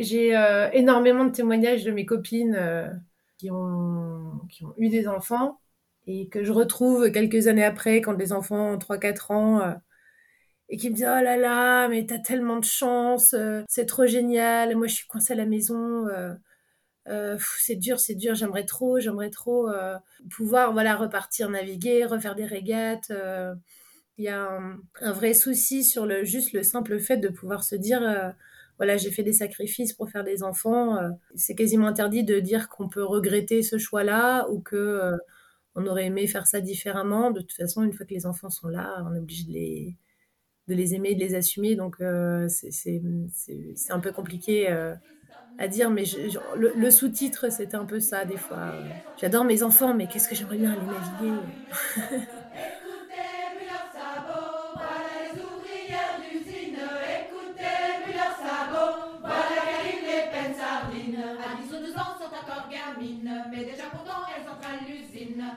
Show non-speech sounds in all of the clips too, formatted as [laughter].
J'ai euh, énormément de témoignages de mes copines euh, qui, ont, qui ont eu des enfants et que je retrouve quelques années après quand les enfants ont 3-4 ans euh, et qui me disent oh là là mais t'as tellement de chance c'est trop génial moi je suis coincée à la maison c'est dur c'est dur j'aimerais trop j'aimerais trop pouvoir voilà repartir naviguer refaire des régates il y a un, un, vrai souci sur le juste le simple fait de pouvoir se dire voilà, j'ai fait des sacrifices pour faire des enfants. Euh, c'est quasiment interdit de dire qu'on peut regretter ce choix-là ou que euh, on aurait aimé faire ça différemment. De toute façon, une fois que les enfants sont là, on est obligé de les, de les aimer, de les assumer. Donc, euh, c'est un peu compliqué à dire, mais le, le sous-titre, c'était un peu ça des fois. J'adore mes enfants, mais qu'est-ce que j'aimerais bien aller naviguer? [laughs]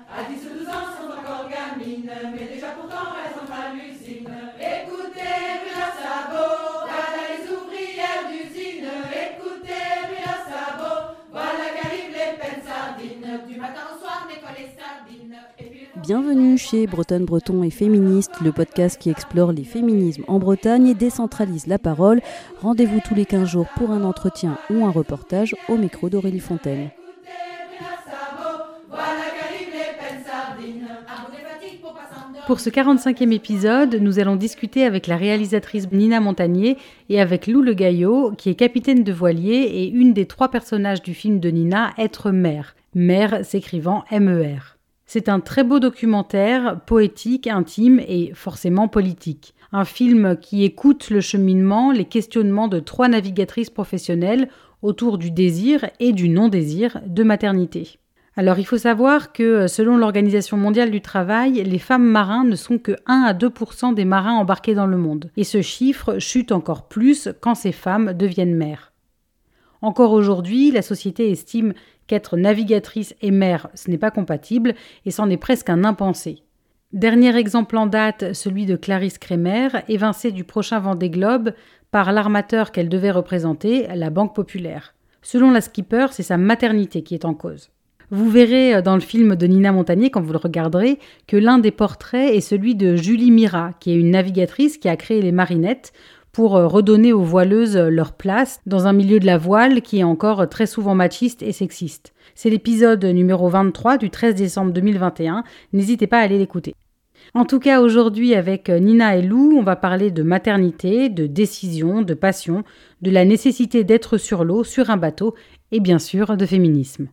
À 10 ou 12 ans, sont encore gamines, mais déjà pourtant elles entrent à l'usine. Écoutez, brûle leurs sabots, voilà les ouvrières d'usine. Écoutez, brûle leurs sabots, voilà qu'arrivent les peines sardines. Du matin au soir, l'école les sardines. Bienvenue chez Bretonne Breton et Féministe, le podcast qui explore les féminismes en Bretagne et décentralise la parole. Rendez-vous tous les 15 jours pour un entretien ou un reportage au micro d'Aurélie Fontaine. Pour ce 45e épisode, nous allons discuter avec la réalisatrice Nina Montagnier et avec Lou Le Gaillot, qui est capitaine de voilier et une des trois personnages du film de Nina, Être mère. Mère s'écrivant MER. C'est un très beau documentaire, poétique, intime et forcément politique. Un film qui écoute le cheminement, les questionnements de trois navigatrices professionnelles autour du désir et du non-désir de maternité. Alors il faut savoir que euh, selon l'Organisation mondiale du travail, les femmes marins ne sont que 1 à 2% des marins embarqués dans le monde. Et ce chiffre chute encore plus quand ces femmes deviennent mères. Encore aujourd'hui, la société estime qu'être navigatrice et mère, ce n'est pas compatible, et c'en est presque un impensé. Dernier exemple en date, celui de Clarisse Kremer, évincée du prochain Vendée Globe par l'armateur qu'elle devait représenter, la Banque Populaire. Selon la skipper, c'est sa maternité qui est en cause. Vous verrez euh, dans le film de Nina Montagnier, quand vous le regarderez, que l'un des portraits est celui de Julie Mira, qui est une navigatrice qui a créé les marinettes pour euh, redonner aux voileuses euh, leur place dans un milieu de la voile qui est encore très souvent machiste et sexiste. C'est l'épisode numéro 23 du 13 décembre 2021. N'hésitez pas à aller l'écouter. En tout cas, aujourd'hui, avec Nina et Lou, on va parler de maternité, de décision, de passion, de la nécessité d'être sur l'eau, sur un bateau, et bien sûr de féminisme.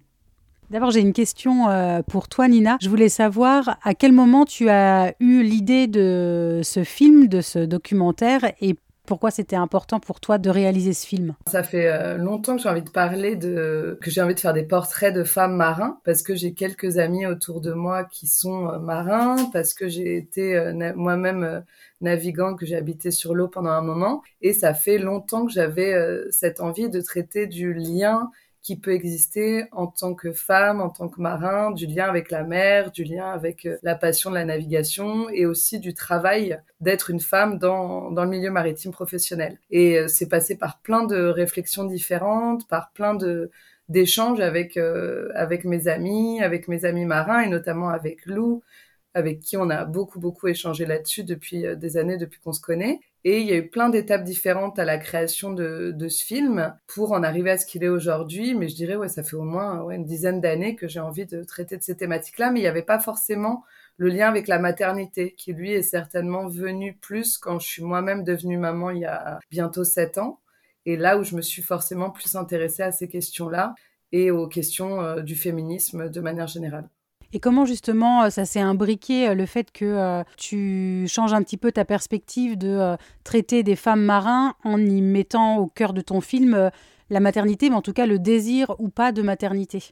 D'abord, j'ai une question euh, pour toi, Nina. Je voulais savoir à quel moment tu as eu l'idée de ce film, de ce documentaire, et pourquoi c'était important pour toi de réaliser ce film? Ça fait euh, longtemps que j'ai envie de parler de que j'ai envie de faire des portraits de femmes marins parce que j'ai quelques amis autour de moi qui sont euh, marins parce que j'ai été moi-même navigant que j'ai habité sur l'eau pendant un moment et ça fait longtemps que j'avais cette envie de traiter du lien qui peut exister en tant que femme, en tant que marin, du lien avec la mer, du lien avec euh, la passion de la navigation et aussi du travail d'être une femme dans, dans le milieu maritime professionnel. Et euh, c'est passé par plein de réflexions différentes, par plein de d'échanges avec euh, avec mes amis, avec mes amis marins et notamment avec Lou, avec qui on a beaucoup beaucoup échangé là-dessus depuis des années, depuis qu'on se connaît. Et il y a eu plein d'étapes différentes à la création de, ce film pour en arriver à ce qu'il est aujourd'hui. Mais je dirais, ouais, ça fait au moins une dizaine d'années que j'ai envie de traiter de ces thématiques-là. Mais il n'y avait pas forcément le lien avec la maternité, qui lui est certainement venu plus quand je suis moi-même devenue maman il y a bientôt sept ans. Et là où je me suis forcément plus intéressée à ces questions-là et aux questions euh, du féminisme de manière générale. Et comment justement euh, ça s'est imbriqué euh, le fait que euh, tu changes un petit peu ta perspective de traiter des femmes marins en y mettant au cœur de ton film la maternité, mais en tout cas le désir ou pas de maternité?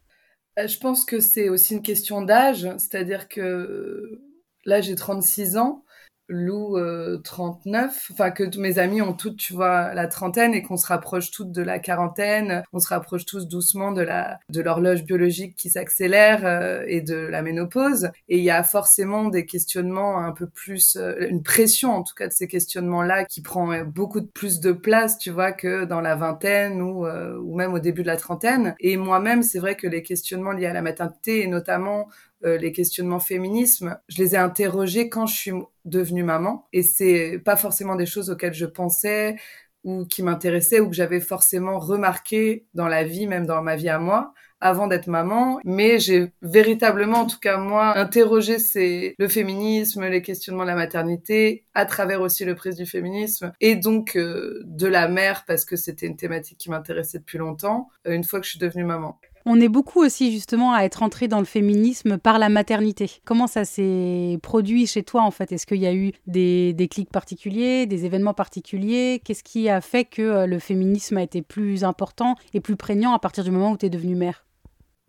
Je pense que c'est aussi une question d'âge, c'est-à-dire que là j'ai 36 ans Lou 39, euh, enfin que mes amis ont toutes, tu vois, la trentaine et qu'on se rapproche toutes de la quarantaine, on se rapproche tous doucement de la de l'horloge biologique qui s'accélère euh, et de la ménopause. Et il y a forcément des questionnements un peu plus, euh, une pression en tout cas de ces questionnements-là qui prend beaucoup plus de place, tu vois, que dans la vingtaine ou ou même au début de la trentaine. Et moi-même, c'est vrai que les questionnements liés à la maternité et notamment euh, les questionnements féminisme, je les ai interrogés quand je suis devenue maman. Et c'est pas forcément des choses auxquelles je pensais ou qui m'intéressaient ou que j'avais forcément remarqué dans la vie, même dans ma vie à moi avant d'être maman, mais j'ai véritablement, en tout cas moi, interrogé c'est le féminisme, les questionnements de la maternité, à travers aussi le prix du féminisme, et donc euh, de la mère, parce que c'était une thématique qui m'intéressait depuis longtemps, euh, une fois que je suis devenue maman. On est beaucoup aussi justement à être entré dans le féminisme par la maternité. Comment ça s'est produit chez toi en fait? Est-ce qu'il y a eu des, des clics particuliers, des événements particuliers? Qu'est-ce qui a fait que euh, le féminisme a été plus important et plus prégnant à partir du moment où tu es devenue mère?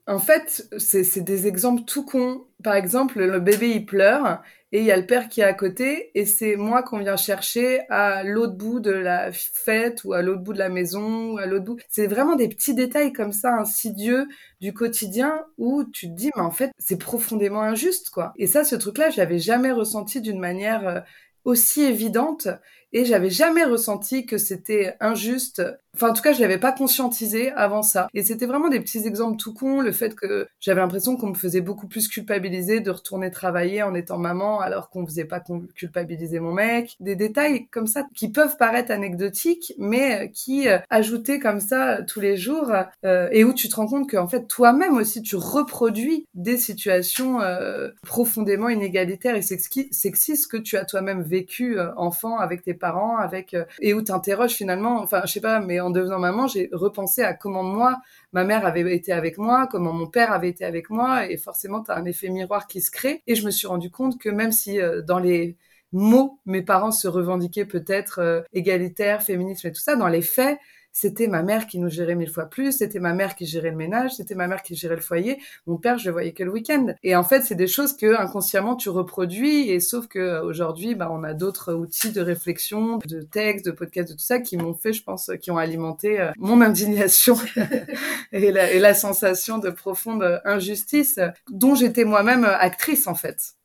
En fait, c'est des exemples tout cons. Par exemple, le bébé, il pleure et il y a le père qui est à côté et c'est moi qu'on vient chercher à l'autre bout de la fête ou à l'autre bout de la maison ou à l'autre bout. C'est vraiment des petits détails comme ça, insidieux du quotidien où tu te dis, mais en fait, c'est profondément injuste, quoi. Et ça, ce truc-là, je l'avais jamais ressenti d'une manière euh, aussi évidente et j'avais jamais ressenti que c'était injuste. Enfin, en tout cas, je l'avais pas conscientisé avant ça. Et c'était vraiment des petits exemples tout cons. Le fait que j'avais l'impression qu'on me faisait beaucoup plus culpabiliser de retourner travailler en étant maman alors qu'on faisait pas culpabiliser mon mec. Des détails comme ça qui peuvent paraître anecdotiques, mais qui euh, ajoutés comme ça tous les jours euh, et où tu te rends compte qu'en fait toi-même aussi tu reproduis des situations euh, profondément inégalitaires et sexistes que tu as toi-même vécu enfant avec tes parents, avec euh, et où t'interroges finalement. Enfin, je sais pas, mais en devenant maman, j'ai repensé à comment moi, ma mère avait été avec moi, comment mon père avait été avec moi, et forcément, t'as un effet miroir qui se crée. Et je me suis rendu compte que même si euh, dans les mots, mes parents se revendiquaient peut-être euh, égalitaires, féministes et tout ça, dans les faits, c'était ma mère qui nous gérait mille fois plus, c'était ma mère qui gérait le ménage, c'était ma mère qui gérait le foyer. Mon père, je le voyais que le week-end. Et en fait, c'est des choses que inconsciemment tu reproduis. Et sauf que euh, aujourd'hui, bah, on a d'autres outils de réflexion, de textes, de podcasts, de tout ça qui m'ont fait, je pense, qui ont alimenté euh, mon indignation [laughs] et, la, et la sensation de profonde injustice dont j'étais moi-même actrice en fait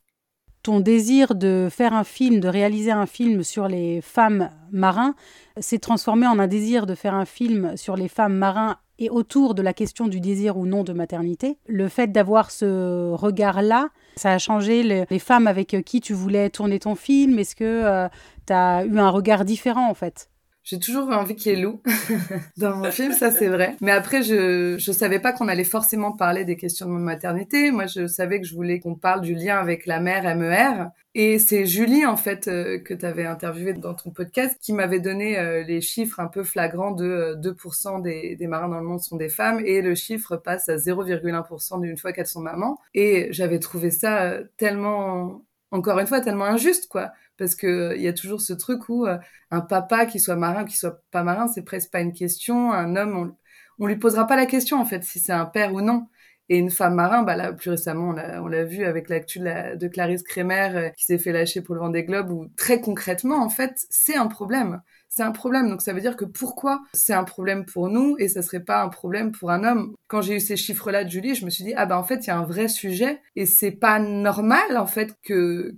ton désir de faire un film, de réaliser un film sur les femmes marins, s'est transformé en un désir de faire un film sur les femmes marins et autour de la question du désir ou non de maternité. Le fait d'avoir ce regard-là, ça a changé les, femmes avec qui tu voulais tourner ton film? Est-ce que euh, tu as eu un regard différent en fait? J'ai toujours envie qu'il y ait Lou [laughs] dans mon film, ça c'est vrai. Mais après, je je savais pas qu'on allait forcément parler des questions de maternité. Moi, je savais que je voulais qu'on parle du lien avec la mère MER. Et c'est Julie, en fait, euh, que tu avais interviewé dans ton podcast, qui m'avait donné euh, les chiffres un peu flagrants de 2% euh, des, des marins dans le monde sont des femmes, et le chiffre passe à 0,1% d'une fois qu'elles sont mamans. Et j'avais trouvé ça tellement encore une fois tellement injuste quoi parce que il y a toujours ce truc où euh, un papa qui soit marin qui soit pas marin c'est presque pas une question un homme on, on lui posera pas la question en fait si c'est un père ou non et une femme marin bah là plus récemment on l'a vu avec l'actu de, de, Clarisse Kremer euh, qui s'est fait lâcher pour le Vendée Globe où très concrètement en fait c'est un problème c'est un problème. Donc ça veut dire que pourquoi c'est un problème pour nous et ça serait pas un problème pour un homme? Quand j'ai eu ces chiffres-là de Julie, je me suis dit ah ben en fait il y a un vrai sujet et c'est pas normal en fait que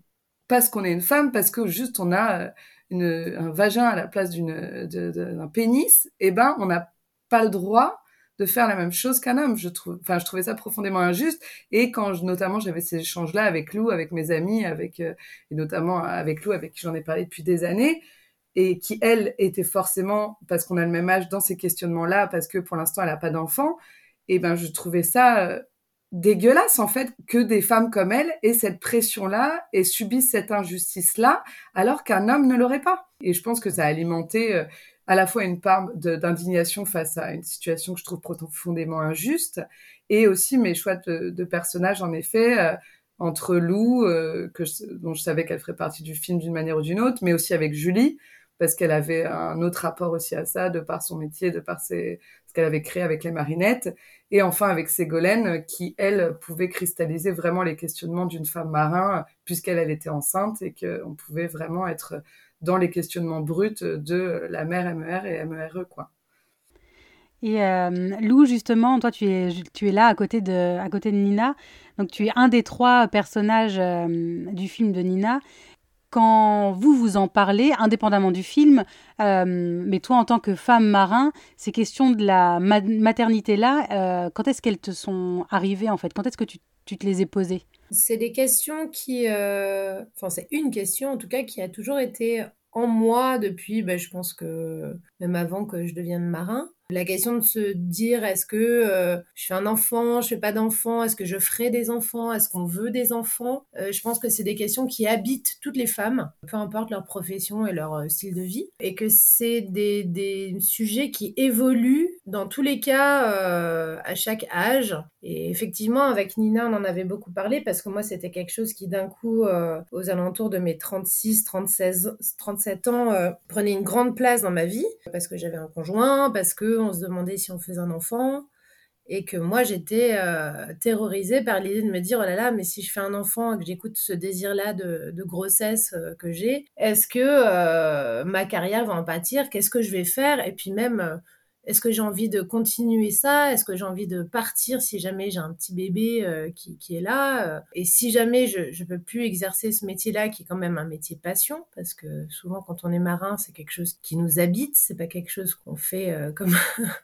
parce qu'on est une femme, parce que juste on a euh, une, un vagin à la place d'un pénis, eh ben on n'a pas le droit de faire la même chose qu'un homme. Je trouve, enfin, je trouvais ça profondément injuste. Et quand je, notamment j'avais ces échanges-là avec Lou, avec mes amis, avec euh, et notamment avec Lou, avec qui j'en ai parlé depuis des années, et qui elle était forcément parce qu'on a le même âge dans ces questionnements-là, parce que pour l'instant elle a pas d'enfant. Et ben, je trouvais ça euh, dégueulasse en fait que des femmes comme elle aient cette pression-là et subissent cette injustice-là alors qu'un homme ne l'aurait pas. Et je pense que ça a alimenté euh, à la fois une part d'indignation face à une situation que je trouve profondément injuste et aussi mes choix de, de personnages en effet euh, entre Lou euh, que dont je savais qu'elle ferait partie du film d'une manière ou d'une autre mais aussi avec Julie parce qu'elle avait un autre rapport aussi à ça, de par son métier, de par ses, ce qu'elle avait créé avec les marinettes. Et enfin avec Ségolène, qui, elle, pouvait cristalliser vraiment les questionnements d'une femme marin, puisqu'elle elle était enceinte et qu'on pouvait vraiment être dans les questionnements bruts de la mère MER et MERE, quoi. Et euh, Lou, justement, toi, tu es, tu es là à côté, de, à côté de Nina. Donc, tu es un des trois personnages euh, du film de Nina quand vous vous en parlez, indépendamment du film, euh, mais toi en tant que femme marin, ces questions de la maternité-là, euh, quand est-ce qu'elles te sont arrivées en fait? Quand est-ce que tu, te les ai posées? C'est des questions qui... Euh, enfin, c'est une question en tout cas qui a toujours été en moi depuis, ben, je pense que même avant que je devienne marin. La question de se dire est-ce que euh, je fais un enfant, je fais pas d'enfant, est-ce que je ferai des enfants, est-ce qu'on veut des enfants? Euh, Je pense que c'est des questions qui habitent toutes les femmes, peu importe leur profession et leur euh, style de vie, et que c'est des, des, sujets qui évoluent dans tous les cas à chaque âge. Et effectivement, avec Nina, on en avait beaucoup parlé parce que moi, c'était quelque chose qui d'un coup, aux alentours de mes 36, 36, 37 ans, prenait une grande place dans ma vie. Parce que j'avais un conjoint, parce que on se demandait si on faisait un enfant. Et que moi j'étais euh, terrorisée par l'idée de me dire oh là là mais si je fais un enfant et que j'écoute ce désir là de, grossesse euh, que j'ai est-ce que euh, ma carrière va en pâtir? Qu'est-ce que je vais faire? Et puis même est-ce que j'ai envie de continuer ça? Est-ce que j'ai envie de partir si jamais j'ai un petit bébé euh, qui, est là? Euh? Et si jamais je ne peux plus exercer ce métier-là, qui est quand même un métier passion, parce que souvent quand on est marin, c'est quelque chose qui nous habite, c'est pas quelque chose qu'on fait euh, [laughs] comme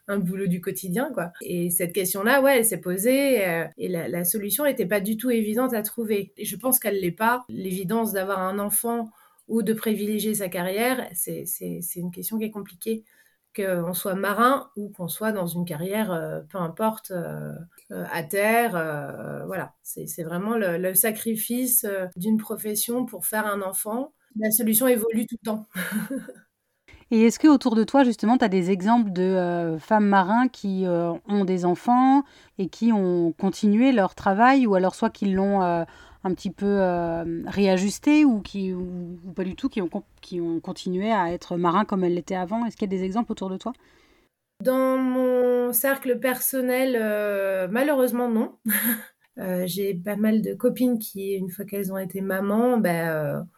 un boulot du quotidien, quoi. Et cette question-là, ouais, elle s'est posée et la, la solution n'était pas du tout évidente à trouver. Et je pense qu'elle l'est pas. L'évidence d'avoir un enfant ou de privilégier sa carrière, c'est une question qui est compliquée qu'on soit marin ou qu'on soit dans une carrière, euh, peu importe, euh, euh, à terre. voilà, c'est vraiment le, sacrifice d'une profession pour faire un enfant. La solution évolue tout le temps. [laughs] Et est-ce que autour de toi, justement, tu as des exemples de femmes marins qui ont des enfants et qui ont continué leur travail ou alors soit qu'ils l'ont un petit peu euh, réajusté ou, qui, ou, pas du tout, qui ont, qui ont continué à être marins comme elles l'étaient avant Est-ce qu'il y a des exemples autour de toi? Dans mon cercle personnel, euh, malheureusement non. [laughs] Euh, j'ai pas mal de copines qui, une fois qu'elles ont été mamans, ben,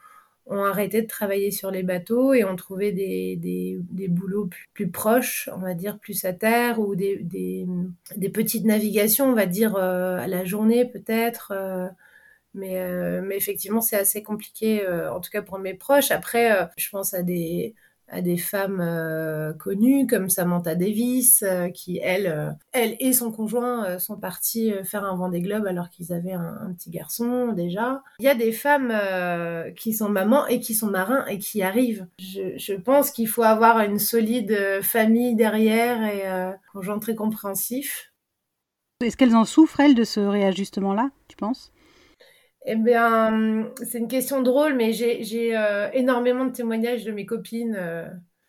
ont arrêté de travailler sur les bateaux et ont trouvé des, des, des boulots plus, proches, on va dire, plus à terre, ou des, des petites navigations, on va dire, à la journée peut-être. Mais, euh, mais effectivement, c'est assez compliqué, euh, en tout cas pour mes proches. Après, euh, je pense à des, à des femmes connues comme Samantha Davis, qui, elle, elle et son conjoint sont partis faire un Vendée Globe alors qu'ils avaient un, petit garçon déjà. Il y a des femmes qui sont mamans et qui sont marins et qui arrivent. Je, je pense qu'il faut avoir une solide famille derrière et un conjoint très compréhensif. Est-ce qu'elles en souffrent, elles, de ce réajustement-là, tu penses? Eh bien, c'est une question drôle, mais j'ai euh, énormément de témoignages de mes copines euh,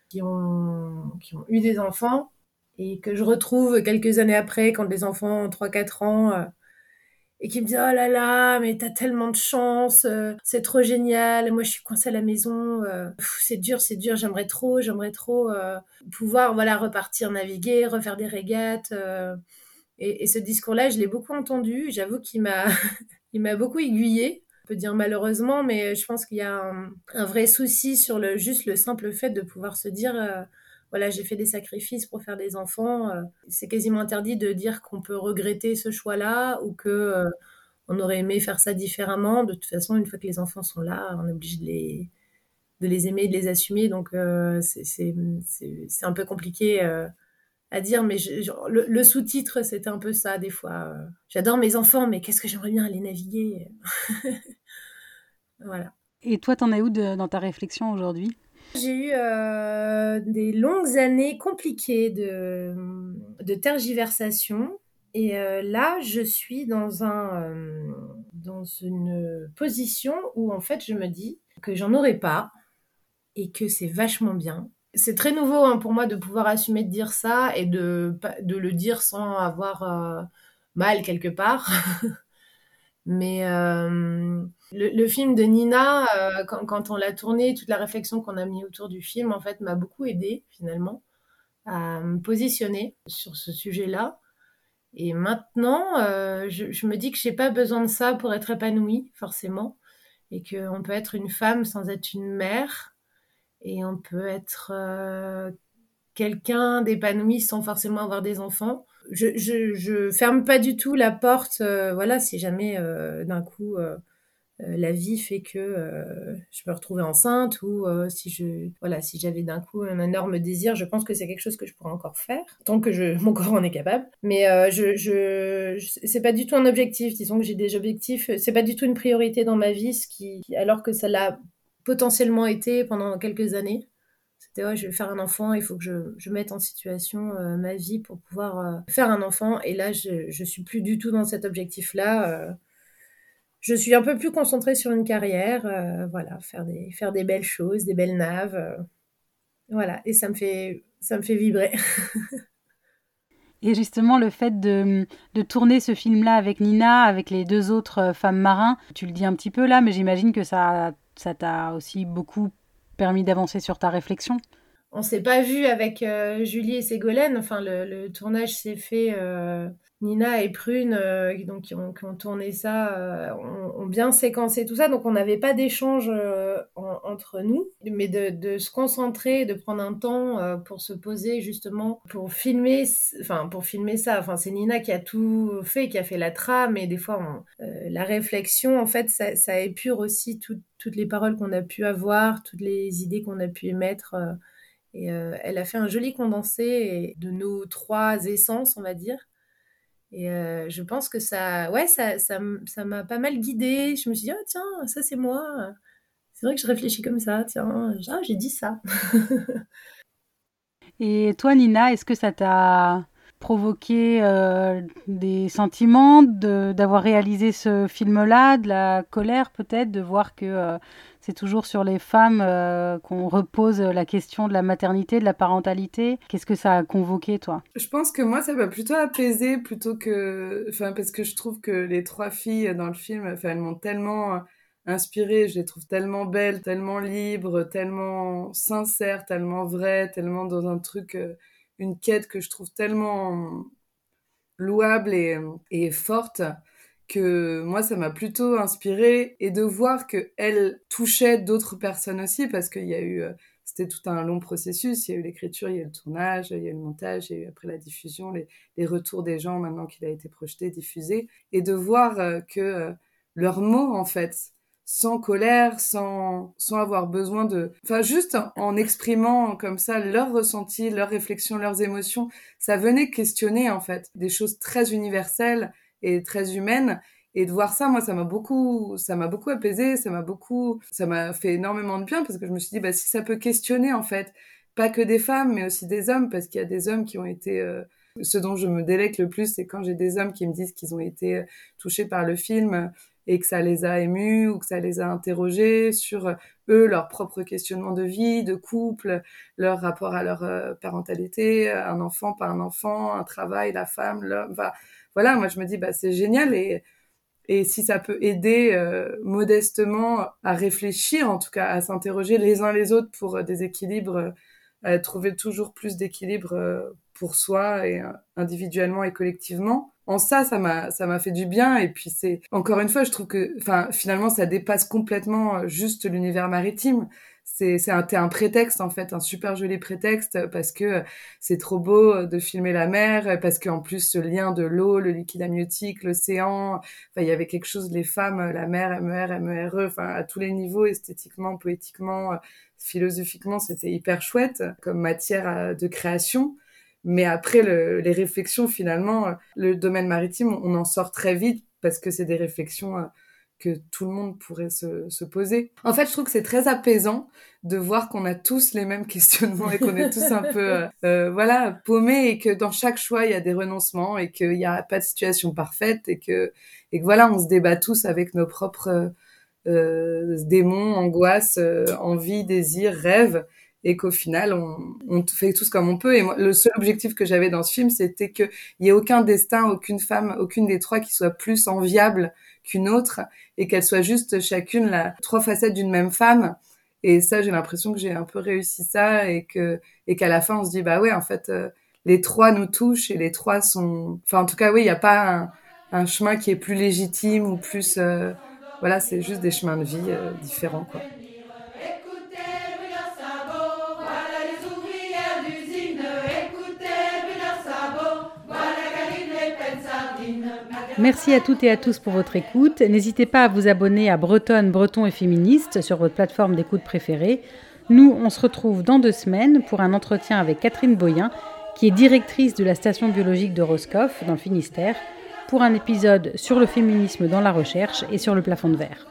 qui, ont, qui ont eu des enfants et que je retrouve quelques années après, quand les enfants ont 3-4 ans, euh, et qui me disent Oh là là, mais t'as tellement de chance, c'est trop génial, moi je suis coincée à la maison, c'est dur, c'est dur, j'aimerais trop, j'aimerais trop pouvoir voilà repartir naviguer, refaire des régates. Et, ce discours-là, je l'ai beaucoup entendu. J'avoue qu'il m'a [laughs] il m'a beaucoup aiguillé. On peut dire malheureusement, mais je pense qu'il y a un, vrai souci sur le juste le simple fait de pouvoir se dire euh, voilà, j'ai fait des sacrifices pour faire des enfants. Euh, c'est quasiment interdit de dire qu'on peut regretter ce choix-là ou que euh, on aurait aimé faire ça différemment. De toute façon, une fois que les enfants sont là, on est obligé de les, de les aimer, de les assumer. Donc, c'est un peu compliqué à dire, mais le, sous-titre, c'était un peu ça des fois. J'adore mes enfants, mais qu'est-ce que j'aimerais bien aller naviguer? [laughs] voilà. Et toi, t'en es où dans ta réflexion aujourd'hui? J'ai eu euh, des longues années compliquées de, de tergiversation. Et euh, là, je suis dans, un, euh, dans une position où, en fait, je me dis que j'en aurais pas et que c'est vachement bien c'est très nouveau hein, pour moi de pouvoir assumer de dire ça et de, de le dire sans avoir euh, mal quelque part. [laughs] Mais euh, le, film de Nina, euh, quand, on l'a tourné, toute la réflexion qu'on a mis autour du film, en fait, m'a beaucoup aidé finalement à me positionner sur ce sujet-là. Et maintenant, je, me dis que j'ai pas besoin de ça pour être épanouie, forcément, et qu'on peut être une femme sans être une mère, et on peut être quelqu'un d'épanoui sans forcément avoir des enfants je, ferme pas du tout la porte. Euh, voilà, si jamais euh, d'un coup euh, la vie fait que je me retrouver enceinte ou si je voilà si j'avais d'un coup un énorme désir, je pense que c'est quelque chose que je pourrais encore faire tant que [laughs] mon corps en est capable. Mais je, je, c'est pas du tout un objectif. Disons que j'ai des objectifs. C'est pas du tout une priorité dans ma vie, ce qui alors que ça l'a potentiellement été pendant quelques années je vais faire un enfant, il faut que je, je mette en situation euh, ma vie pour pouvoir euh, faire un enfant. Et là, je, je suis plus du tout dans cet objectif-là. Euh. je suis un peu plus concentrée sur une carrière, voilà, faire des, faire des belles choses, des belles naves. voilà, et ça me fait, ça me fait vibrer. [laughs] Et justement, le fait de, de tourner ce film-là avec Nina, avec les deux autres femmes marins, tu le dis un petit peu là, mais j'imagine que ça ça t'a aussi beaucoup permis d'avancer sur ta réflexion On s'est pas vu avec euh, Julie et Ségolène. Enfin, le, tournage s'est fait. Euh, Nina et Prune, euh, donc, qui, ont, tourné ça, ont, bien séquencé tout ça. Donc, on n'avait pas d'échange entre nous, mais de, se concentrer, de prendre un temps pour se poser justement pour filmer, enfin pour filmer ça. Enfin, c'est Nina qui a tout fait, qui a fait la trame, et des fois, la réflexion, en fait, ça, épure aussi tout, toutes les paroles qu'on a pu avoir, toutes les idées qu'on a pu émettre. Euh, et euh, elle a fait un joli condensé de nos trois essences, on va dire. Et euh, je pense que ça, ouais, ça, ça, m'a pas mal guidée. Je me suis dit, oh, tiens, ça c'est moi. C'est vrai que je réfléchis comme ça. Tiens, ah, j'ai dit ça. [laughs] et toi, Nina, est-ce que ça t'a provoqué des sentiments d'avoir réalisé ce film-là, de la colère peut-être, de voir que c'est toujours sur les femmes qu'on repose la question de la maternité, de la parentalité. Qu'est-ce que ça a convoqué, toi? Je pense que moi, ça m'a plutôt apaisé plutôt que... Enfin, parce que je trouve que les trois filles dans le film, enfin, elles m'ont tellement inspirée, je les trouve tellement belles, tellement libres, tellement sincères, tellement vraies, tellement dans un truc une quête que je trouve tellement louable et, forte que moi ça m'a plutôt inspirée et de voir que elle touchait d'autres personnes aussi parce qu'il y a eu euh, c'était tout un long processus. Il y a eu l'écriture il y a eu le tournage il y a eu le montage il y a eu après la diffusion les, les retours des gens maintenant qu'il a été projeté diffusé. Et de voir euh, que euh, leurs mots en fait sans colère, sans, sans avoir besoin de... Enfin, juste en exprimant comme ça leurs ressentis, leurs réflexions, leurs émotions, ça venait questionner en fait des choses très universelles et très humaines. Et de voir ça, moi, ça m'a beaucoup, ça m'a beaucoup apaisé, ça m'a beaucoup, ça m'a fait énormément de bien parce que je me suis dit, bah, si ça peut questionner en fait, pas que des femmes, mais aussi des hommes, parce qu'il y a des hommes qui ont été... Euh, ce dont je me délecte le plus, c'est quand j'ai des hommes qui me disent qu'ils ont été euh, touchés par le film, et que ça les a émus ou que ça les a interrogés sur euh, eux, leur propre questionnement de vie, de couple, leur rapport à leur parentalité, un enfant, pas un enfant, un travail, la femme, l'homme. Voilà, moi je me dis bah c'est génial et et si ça peut aider euh, modestement à réfléchir, en tout cas à s'interroger les uns les autres pour des équilibres, à trouver toujours plus d'équilibre pour soi et individuellement et collectivement, en ça, ça m'a, ça m'a fait du bien. Et puis c'est, encore une fois, je trouve que, enfin, finalement, ça dépasse complètement euh, juste l'univers maritime. C'est, un, prétexte en fait, un super joli prétexte parce que c'est trop beau de filmer la mer, parce qu'en plus ce lien de l'eau, le liquide amniotique, l'océan, il y avait quelque chose, les femmes, la mer, MER, MERE, enfin à tous les niveaux, esthétiquement, poétiquement, philosophiquement, c'était hyper chouette comme matière de création. Mais après, le, les réflexions, finalement, euh, le domaine maritime, on en sort très vite parce que c'est des réflexions euh, que tout le monde pourrait se, se, poser. En fait, je trouve que c'est très apaisant de voir qu'on a tous les mêmes [laughs] questionnements et qu'on est tous un peu, euh, euh, voilà, paumés et que dans chaque choix, il y a des renoncements et qu'il n'y a pas de situation parfaite et que, et que voilà, on se débat tous avec nos propres euh, démons, angoisses, envies, désirs, rêves et qu'au final, on, fait tous comme on peut. Et moi, le seul objectif que j'avais dans ce film, c'était qu'il y ait aucun destin, aucune femme, aucune des trois qui soit plus enviable qu'une autre et qu'elle soit juste chacune la trois facettes d'une même femme. Et ça, j'ai l'impression que j'ai un peu réussi ça et que et qu'à la fin, on se dit bah ouais, en fait, euh, les trois nous touchent et les trois sont. Enfin, en tout cas, oui, il n'y a pas un, un, chemin qui est plus légitime ou plus. Euh, voilà, c'est juste des chemins de vie euh, différents, quoi. Merci à toutes et à tous pour votre écoute. N'hésitez pas à vous abonner à Bretonne, Breton et Féministe sur votre plateforme d'écoute préférée. Nous, on se retrouve dans deux semaines pour un entretien avec Catherine Boyen, qui est directrice de la station biologique de Roscoff dans le Finistère, pour un épisode sur le féminisme dans la recherche et sur le plafond de verre.